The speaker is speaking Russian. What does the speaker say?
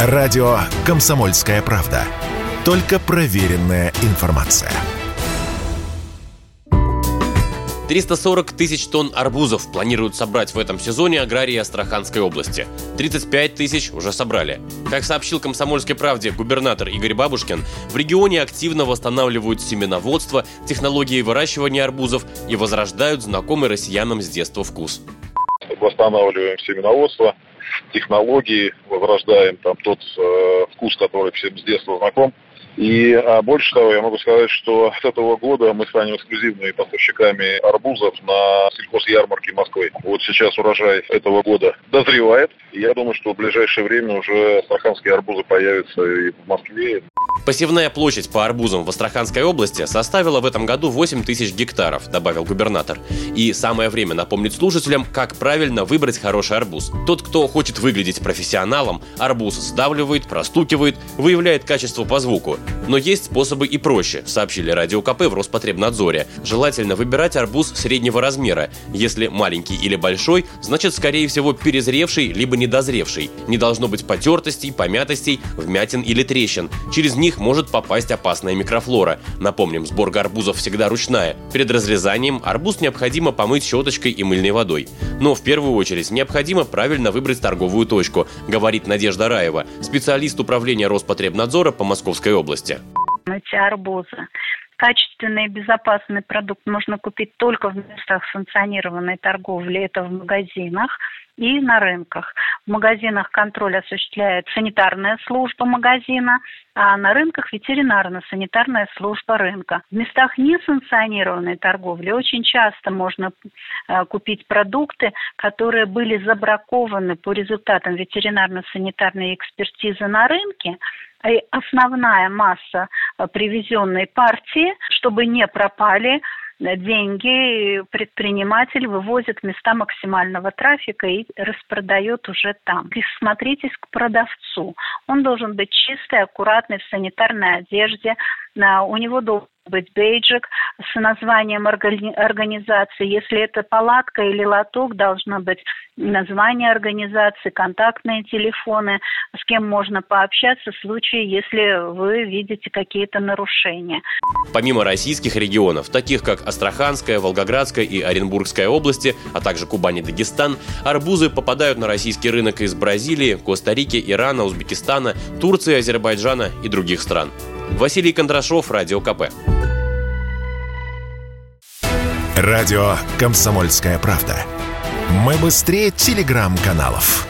Радио «Комсомольская правда». Только проверенная информация. 340 тысяч тонн арбузов планируют собрать в этом сезоне аграрии Астраханской области. 35 тысяч уже собрали. Как сообщил «Комсомольской правде» губернатор Игорь Бабушкин, в регионе активно восстанавливают семеноводство, технологии выращивания арбузов и возрождают знакомый россиянам с детства вкус. Восстанавливаем семеноводство, технологии, возрождаем там тот э, вкус, который всем с детства знаком. И а больше того, я могу сказать, что с этого года мы станем эксклюзивными поставщиками арбузов на сельхозярмарке Москвы. Вот сейчас урожай этого года дозревает. И я думаю, что в ближайшее время уже астраханские арбузы появятся и в Москве. Посевная площадь по арбузам в Астраханской области составила в этом году 8 тысяч гектаров, добавил губернатор. И самое время напомнить слушателям, как правильно выбрать хороший арбуз. Тот, кто хочет выглядеть профессионалом, арбуз сдавливает, простукивает, выявляет качество по звуку. Но есть способы и проще, сообщили Радио КП в Роспотребнадзоре. Желательно выбирать арбуз среднего размера. Если маленький или большой, значит, скорее всего, перезревший либо недозревший. Не должно быть потертостей, помятостей, вмятин или трещин. Через них может попасть опасная микрофлора. Напомним, сборка арбузов всегда ручная. Перед разрезанием арбуз необходимо помыть щеточкой и мыльной водой. Но в первую очередь необходимо правильно выбрать торговую точку, говорит Надежда Раева, специалист управления Роспотребнадзора по Московской области. Эти арбузы качественный и безопасный продукт можно купить только в местах санкционированной торговли, это в магазинах и на рынках. В магазинах контроль осуществляет санитарная служба магазина, а на рынках ветеринарно-санитарная служба рынка. В местах несанкционированной торговли очень часто можно э, купить продукты, которые были забракованы по результатам ветеринарно-санитарной экспертизы на рынке, основная масса э, привезенной партии, чтобы не пропали деньги предприниматель вывозит в места максимального трафика и распродает уже там. Присмотритесь к продавцу. Он должен быть чистый, аккуратный, в санитарной одежде. У него должен быть бейджик с названием организации. Если это палатка или лоток, должно быть название организации, контактные телефоны, с кем можно пообщаться в случае, если вы видите какие-то нарушения. Помимо российских регионов, таких как Астраханская, Волгоградская и Оренбургская области, а также Кубань и Дагестан, арбузы попадают на российский рынок из Бразилии, Коста-Рики, Ирана, Узбекистана, Турции, Азербайджана и других стран. Василий Кондрашов, Радио КП. Радио «Комсомольская правда». Мы быстрее телеграм-каналов.